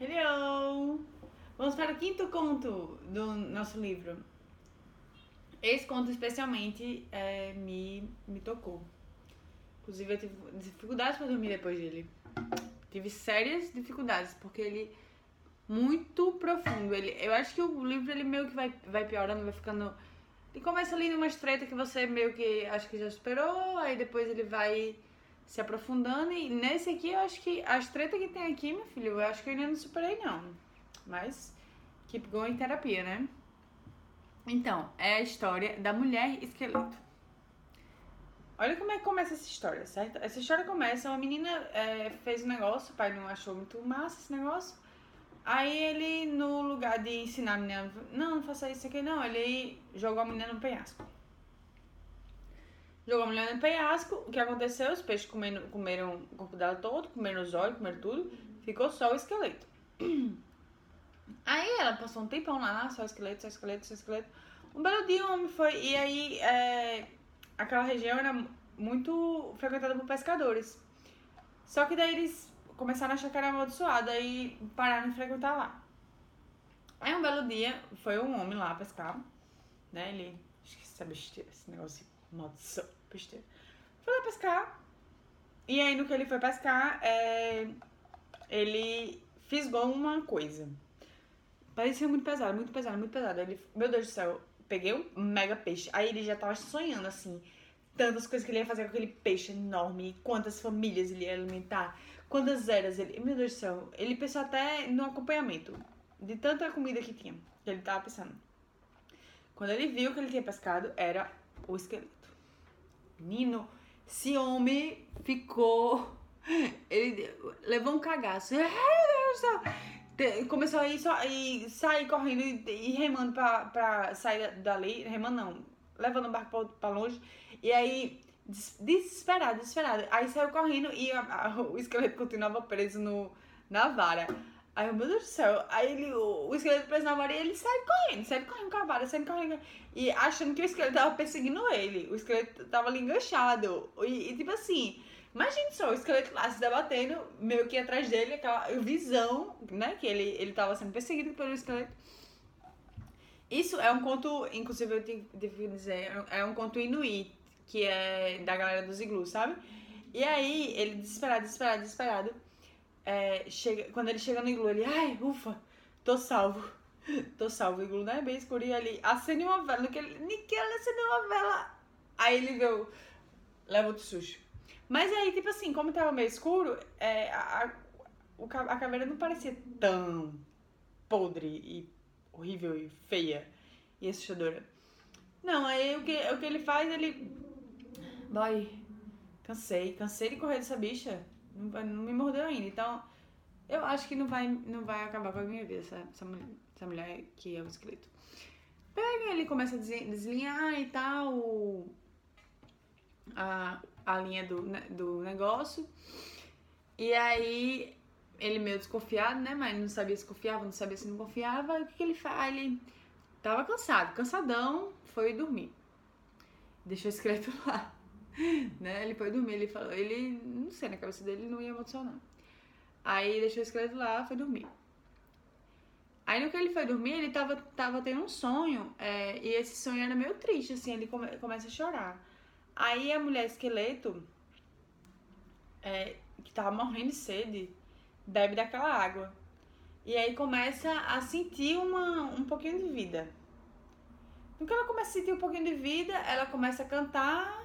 Hello! Vamos para o quinto conto do nosso livro. Esse conto especialmente é, me, me tocou. Inclusive eu tive dificuldades para dormir depois dele. Tive sérias dificuldades, porque ele muito profundo. Ele, eu acho que o livro ele meio que vai, vai piorando, vai ficando. Ele começa ali numa estreita que você meio que acho que já superou, aí depois ele vai se aprofundando. E nesse aqui eu acho que a estreita que tem aqui, meu filho, eu acho que eu ainda não superei, não. Mas keep going terapia, né? Então, é a história da mulher esqueleto. Olha como é que começa essa história, certo? Essa história começa, uma menina é, fez um negócio, o pai não achou muito massa esse negócio. Aí ele, no lugar de ensinar a menina, não, não faça isso aqui não, ele jogou a menina no penhasco. Jogou a mulher no penhasco, o que aconteceu? Os peixes comeram, comeram o corpo dela todo, comeram os olhos, comeram tudo, ficou só o esqueleto. Aí ela passou um tempão lá, só esqueleto, só esqueleto, só esqueleto. Um belo dia um homem foi, e aí é, aquela região era muito frequentada por pescadores. Só que daí eles começaram a achar que era amaldiçoada e pararam de frequentar lá. Aí um belo dia foi um homem lá pescar, né? Ele. Acho que essa besteira, esse negócio de maldição, besteira. Foi lá pescar. E aí no que ele foi pescar, é, ele fisgou uma coisa. Parecia muito pesado, muito pesado, muito pesado. Ele, meu Deus do céu, peguei um mega peixe. Aí ele já tava sonhando assim, tantas coisas que ele ia fazer com aquele peixe enorme, quantas famílias ele ia alimentar, quantas eras ele. Meu Deus do céu, ele pensou até no acompanhamento de tanta comida que tinha, que ele tava pensando. Quando ele viu que ele tinha pescado, era o esqueleto. Menino, esse homem ficou. Ele levou um cagaço. Ai, Deus do céu! Começou a ir só, e sair correndo e, e remando pra, pra sair dali. Remando não, levando o barco pra, pra longe. E aí, desesperado, desesperado. Aí saiu correndo e a, a, o esqueleto continuava preso no, na vara. Aí, meu Deus do céu. Aí ele, o, o esqueleto preso na e ele sai correndo, sai correndo com a vara, sai correndo. E achando que o esqueleto tava perseguindo ele. O esqueleto tava ali enganchado. E, e tipo assim, imagine só, o esqueleto lá se debatendo, meio que atrás dele, aquela visão, né? Que ele, ele tava sendo perseguido pelo esqueleto. Isso é um conto, inclusive eu devo dizer, é um conto inuit, que é da galera dos iglus, sabe? E aí, ele desesperado, desesperado, desesperado é, chega, quando ele chega no iglu, ele, ai, ufa, tô salvo. tô salvo. O iglu não é bem escuro. E ele acende uma vela. No que ele, Niquel acende uma vela. Aí ele viu, leva outro susto. Mas aí, tipo assim, como tava meio escuro, é, a, a, a caveira não parecia tão podre e horrível e feia e assustadora. Não, aí o que, o que ele faz, ele. Boy, cansei, cansei de correr dessa bicha. Não, não me mordeu ainda. Então, eu acho que não vai, não vai acabar com a minha vida, essa, essa, mulher, essa mulher que é o esqueleto. Pega ele começa a deslinhar e tal a, a linha do, do negócio. E aí ele meio desconfiado, né? Mas não sabia se confiava, não sabia se não confiava. O que, que ele faz? Ele tava cansado, cansadão, foi dormir. Deixou o esqueleto lá. né? Ele foi dormir, ele falou, ele, não sei, na cabeça dele não ia emocionar. Aí deixou o esqueleto lá, foi dormir. Aí no que ele foi dormir, ele tava, tava tendo um sonho, é, e esse sonho era meio triste, assim, ele come, começa a chorar. Aí a mulher esqueleto, é, que tava morrendo de sede, bebe daquela água. E aí começa a sentir uma, um pouquinho de vida. No que ela começa a sentir um pouquinho de vida, ela começa a cantar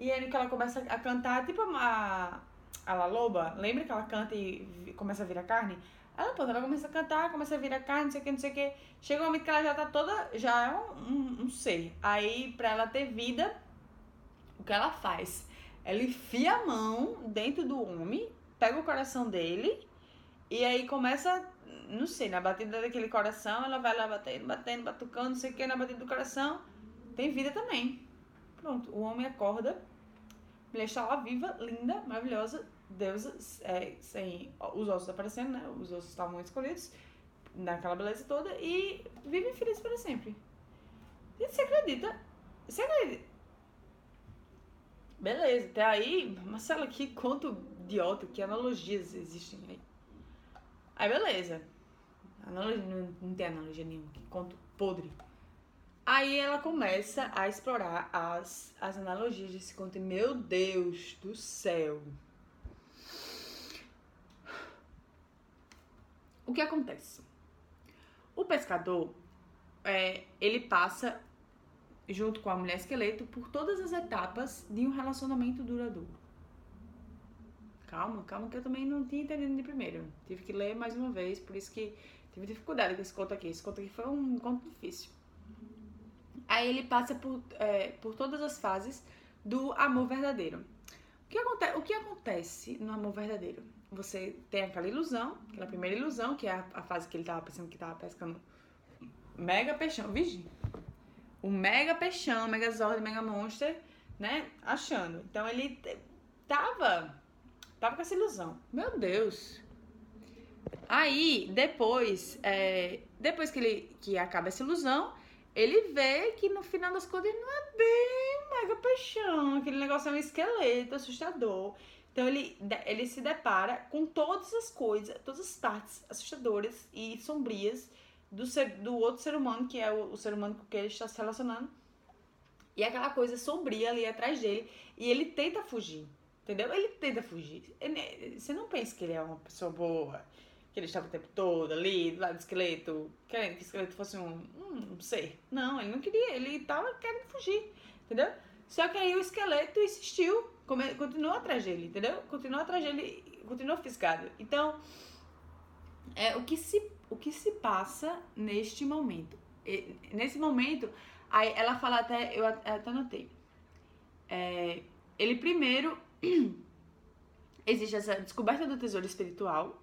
e aí que ela começa a cantar, tipo a, a La Loba, lembra que ela canta e começa a virar carne? Ela, pô, ela começa a cantar, começa a virar carne, não sei o que, não sei o que. Chega um momento que ela já tá toda, já é um, um, um ser. Aí, pra ela ter vida, o que ela faz? Ela enfia a mão dentro do homem, pega o coração dele, e aí começa, não sei, na batida daquele coração, ela vai lá batendo, batendo, batucando, não sei o que, na batida do coração, tem vida também. Pronto, o homem acorda está lá viva, linda, maravilhosa, deusa, é, sem os ossos aparecendo, né? Os ossos estavam escolhidos naquela beleza toda e vive feliz para sempre. E você acredita? Você acredita? Beleza, até aí, Marcela, que conto idiota, que analogias existem aí. Aí beleza. Analogia, não, não tem analogia nenhuma, que conto podre. Aí ela começa a explorar as, as analogias desse conto. E, meu Deus do céu. O que acontece? O pescador, é, ele passa, junto com a mulher esqueleto, por todas as etapas de um relacionamento duradouro. Calma, calma, que eu também não tinha entendido de primeiro. Tive que ler mais uma vez, por isso que tive dificuldade com esse conto aqui. Esse conto aqui foi um conto difícil. Aí ele passa por, é, por todas as fases do amor verdadeiro. O que, acontece, o que acontece no amor verdadeiro? Você tem aquela ilusão, aquela primeira ilusão, que é a, a fase que ele tava pensando que tava pescando mega peixão, vigi. Um mega peixão, mega zord, mega monster, né? Achando. Então ele tava Tava com essa ilusão. Meu Deus. Aí, depois, é, depois que ele que acaba essa ilusão, ele vê que no final das contas ele não é bem mega peixão. Aquele negócio é um esqueleto assustador. Então ele, ele se depara com todas as coisas, todas as partes assustadoras e sombrias do, ser, do outro ser humano, que é o, o ser humano com quem ele está se relacionando. E aquela coisa sombria ali atrás dele. E ele tenta fugir. Entendeu? Ele tenta fugir. Ele, você não pensa que ele é uma pessoa boa, que ele estava o tempo todo ali, do lado do esqueleto, querendo que o esqueleto fosse um, um ser. Não, ele não queria, ele estava querendo fugir, entendeu? Só que aí o esqueleto insistiu, continuou atrás dele, entendeu? Continuou atrás dele, continuou fisgado. Então, é, o, que se, o que se passa neste momento? E, nesse momento, aí ela fala até, eu até anotei. É, ele primeiro existe essa descoberta do tesouro espiritual.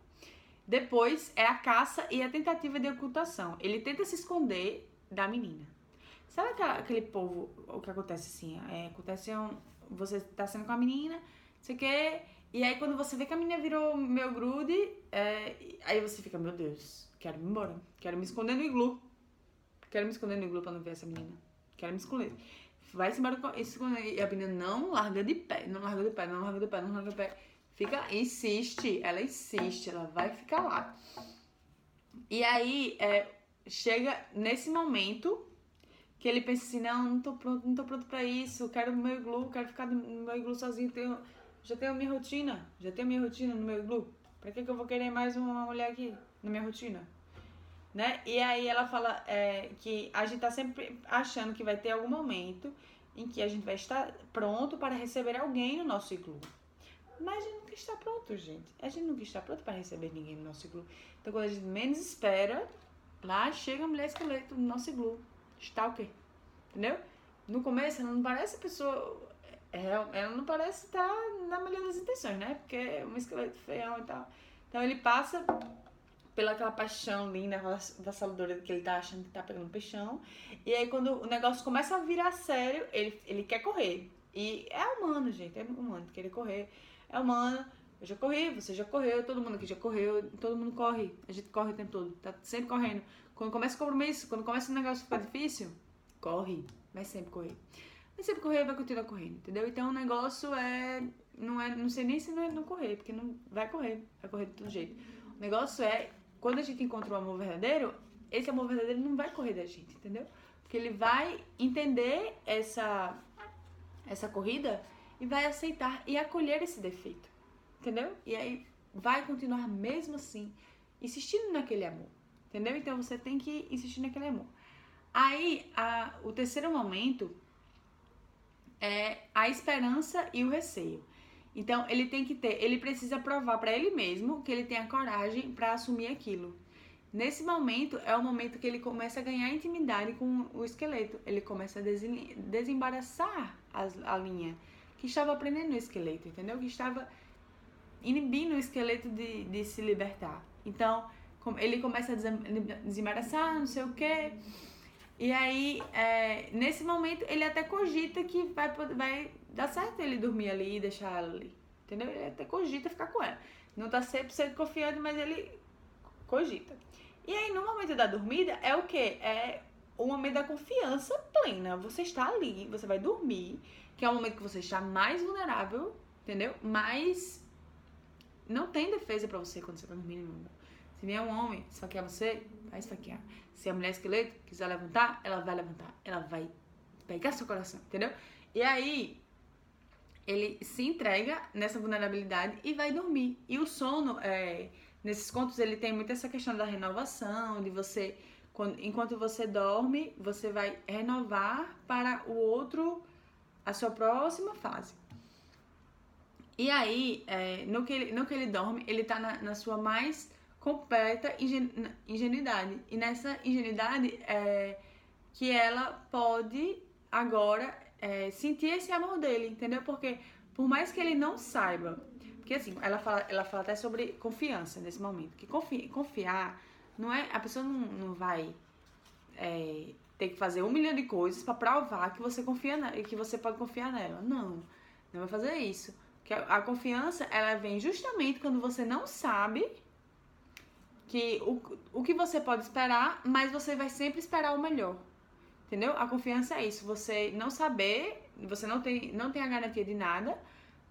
Depois é a caça e a tentativa de ocultação. Ele tenta se esconder da menina. Sabe aquela, aquele povo, o que acontece assim? É, acontece um, você tá sendo com a menina, você quer. E aí quando você vê que a menina virou meu grude, é, aí você fica, meu Deus, quero ir embora. Quero me esconder no iglu. Quero me esconder no iglu pra não ver essa menina. Quero me esconder. Vai-se embora com isso. E a menina não larga de pé, não larga de pé, não larga de pé, não larga de pé. Fica, insiste, ela insiste, ela vai ficar lá. E aí, é, chega nesse momento que ele pensa assim, não, não tô pronto, não tô pronto pra isso, quero meu iglu, quero ficar no meu iglu sozinho, tenho, já tenho minha rotina, já tenho minha rotina no meu iglu. Pra que, que eu vou querer mais uma mulher aqui na minha rotina? né? E aí ela fala é, que a gente tá sempre achando que vai ter algum momento em que a gente vai estar pronto para receber alguém no nosso iglu. Mas a gente nunca está pronto, gente. A gente nunca está pronto para receber ninguém no nosso iglu. Então, quando a gente menos espera, lá chega a mulher esqueleto no nosso iglu. Stalker. Entendeu? No começo, ela não parece pessoa. É, ela não parece estar na melhor das intenções, né? Porque é um esqueleto feião e tal. Então, ele passa pela aquela paixão linda, vassaladora que ele tá achando que tá pegando peixão. E aí quando o negócio começa a virar sério, ele, ele quer correr. E é humano, gente, é humano querer correr. É humano. Eu já corri, você já correu, todo mundo aqui já correu, todo mundo corre. A gente corre o tempo todo, tá sempre correndo. Quando começa o compromisso, quando começa o negócio ficar difícil, corre. Vai sempre correr. Vai sempre correr, vai continuar correndo, entendeu? Então o negócio é. Não, é, não sei nem se não é não correr, porque não vai correr, vai correr de todo jeito. O negócio é quando a gente encontra o amor verdadeiro, esse amor verdadeiro não vai correr da gente, entendeu? Porque ele vai entender essa, essa corrida e vai aceitar e acolher esse defeito, entendeu? E aí vai continuar mesmo assim, insistindo naquele amor, entendeu? Então você tem que insistir naquele amor. Aí, a, o terceiro momento é a esperança e o receio. Então, ele tem que ter, ele precisa provar para ele mesmo que ele tem a coragem para assumir aquilo. Nesse momento é o momento que ele começa a ganhar intimidade com o esqueleto. Ele começa a desembaraçar a linha que estava prendendo o esqueleto, entendeu? Que estava inibindo o esqueleto de, de se libertar. Então, ele começa a desembaraçar, não sei o quê. E aí, é, nesse momento, ele até cogita que vai, vai dar certo ele dormir ali e deixar ela ali. Entendeu? Ele até cogita ficar com ela. Não tá 100% confiante, mas ele cogita. E aí, no momento da dormida, é o quê? É o momento da confiança plena. Você está ali, você vai dormir, que é o momento que você está mais vulnerável, entendeu? Mas não tem defesa para você quando você tá dormindo. Se vier um homem esfaquear você, vai esfaquear. Se a mulher esqueleto quiser levantar, ela vai levantar. Ela vai pegar seu coração, entendeu? E aí, ele se entrega nessa vulnerabilidade e vai dormir. E o sono, é, nesses contos, ele tem muito essa questão da renovação, de você, quando, enquanto você dorme, você vai renovar para o outro, a sua próxima fase. E aí, é, no, que ele, no que ele dorme, ele tá na, na sua mais completa ingenuidade. E nessa ingenuidade é que ela pode agora é, sentir esse amor dele, entendeu? Porque por mais que ele não saiba, porque assim, ela fala, ela fala até sobre confiança nesse momento, que confi, confiar não é, a pessoa não, não vai é, ter que fazer um milhão de coisas para provar que você confia na, que você pode confiar nela. Não, não vai fazer isso. Que a, a confiança ela vem justamente quando você não sabe que o, o que você pode esperar, mas você vai sempre esperar o melhor. Entendeu? A confiança é isso, você não saber, você não tem, não tem a garantia de nada,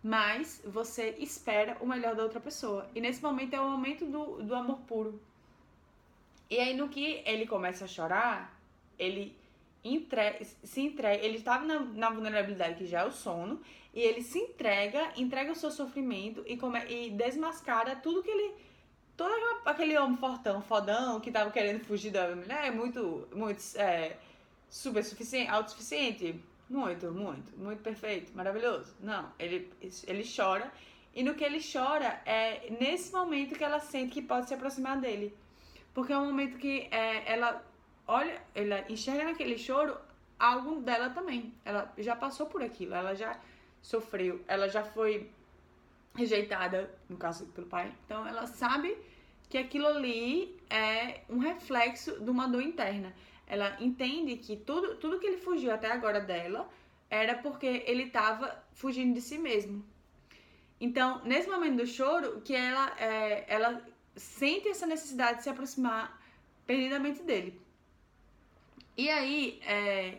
mas você espera o melhor da outra pessoa. E nesse momento é o momento do, do amor puro. E aí no que ele começa a chorar, ele entre, se entrega, ele estava na, na, vulnerabilidade que já é o sono, e ele se entrega, entrega o seu sofrimento e, come, e desmascara tudo que ele todo aquele homem fortão, fodão, que tava querendo fugir da mulher, muito, muito é, super suficiente, autossuficiente. Muito, muito, muito perfeito, maravilhoso. Não, ele, ele chora. E no que ele chora, é nesse momento que ela sente que pode se aproximar dele. Porque é um momento que é, ela olha, ela enxerga naquele choro algo dela também. Ela já passou por aquilo, ela já sofreu, ela já foi rejeitada, no caso pelo pai. Então ela sabe que aquilo ali é um reflexo de uma dor interna. Ela entende que tudo, tudo que ele fugiu até agora dela era porque ele estava fugindo de si mesmo. Então, nesse momento do choro, que ela, é, ela sente essa necessidade de se aproximar perdidamente dele. E aí, é,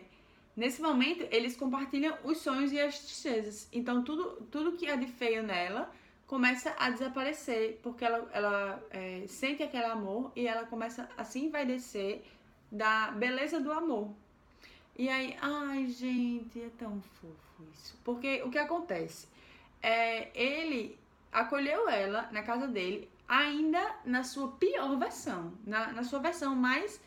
nesse momento, eles compartilham os sonhos e as tristezas. Então, tudo, tudo que é de feio nela começa a desaparecer, porque ela, ela é, sente aquele amor e ela começa, assim vai descer da beleza do amor. E aí, ai gente, é tão fofo isso. Porque o que acontece? É, ele acolheu ela na casa dele, ainda na sua pior versão, na, na sua versão mais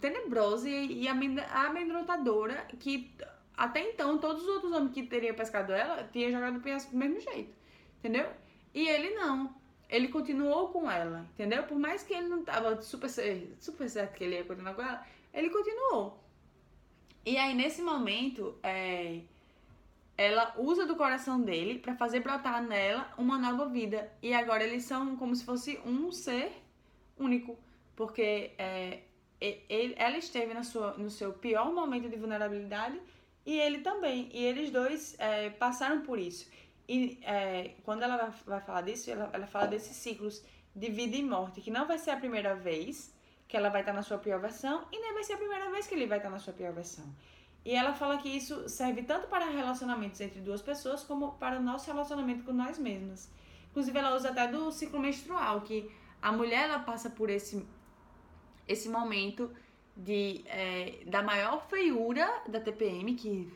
tenebrosa e, e amedrontadora, que até então todos os outros homens que teriam pescado ela tinham jogado o penhasco do mesmo jeito. Entendeu? E ele não. Ele continuou com ela, entendeu? Por mais que ele não tava super, super certo que ele ia continuar com ela, ele continuou. E aí, nesse momento, é, ela usa do coração dele para fazer brotar nela uma nova vida. E agora eles são como se fosse um ser único. Porque é, ele, ela esteve na sua, no seu pior momento de vulnerabilidade e ele também. E eles dois é, passaram por isso. E é, quando ela vai, falar disso, ela, ela fala desses ciclos de vida e morte, que não vai ser a primeira vez que ela vai estar na sua pior versão e nem vai ser a primeira vez que ele vai estar na sua pior versão. E ela fala que isso serve tanto para relacionamentos entre duas pessoas como para o nosso relacionamento com nós mesmas. Inclusive, ela usa até do ciclo menstrual, que a mulher ela passa por esse, esse momento de, é, da maior feiura da TPM, que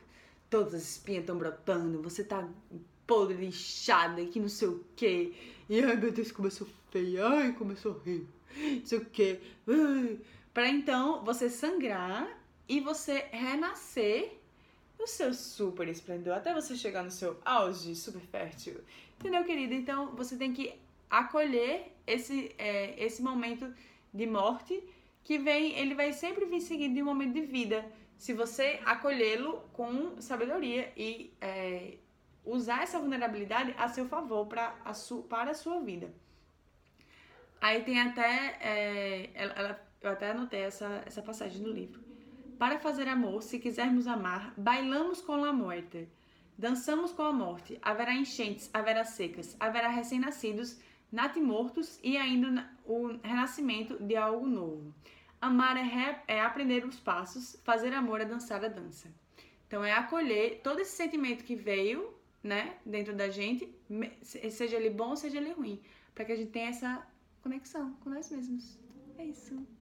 todas as espinhas estão brotando, você tá podre, lixada, que não sei o quê. E ai meu Deus, como eu sou feia, ai como eu não sei o quê. Para então você sangrar e você renascer no seu super esplendor, até você chegar no seu auge super fértil. Entendeu, querida? Então você tem que acolher esse, é, esse momento de morte que vem, ele vai sempre vir seguido de um momento de vida. Se você acolhê-lo com sabedoria e é, usar essa vulnerabilidade a seu favor pra, a su, para a sua vida. Aí tem até. É, ela, ela, eu até anotei essa, essa passagem no livro. Para fazer amor, se quisermos amar, bailamos com a morte. Dançamos com a morte. Haverá enchentes, haverá secas, haverá recém-nascidos, natimortos e ainda o renascimento de algo novo. Amar é, re, é aprender os passos, fazer amor é dançar a dança. Então é acolher todo esse sentimento que veio né, dentro da gente, seja ele bom seja ele ruim, para que a gente tenha essa conexão com nós mesmos. É isso.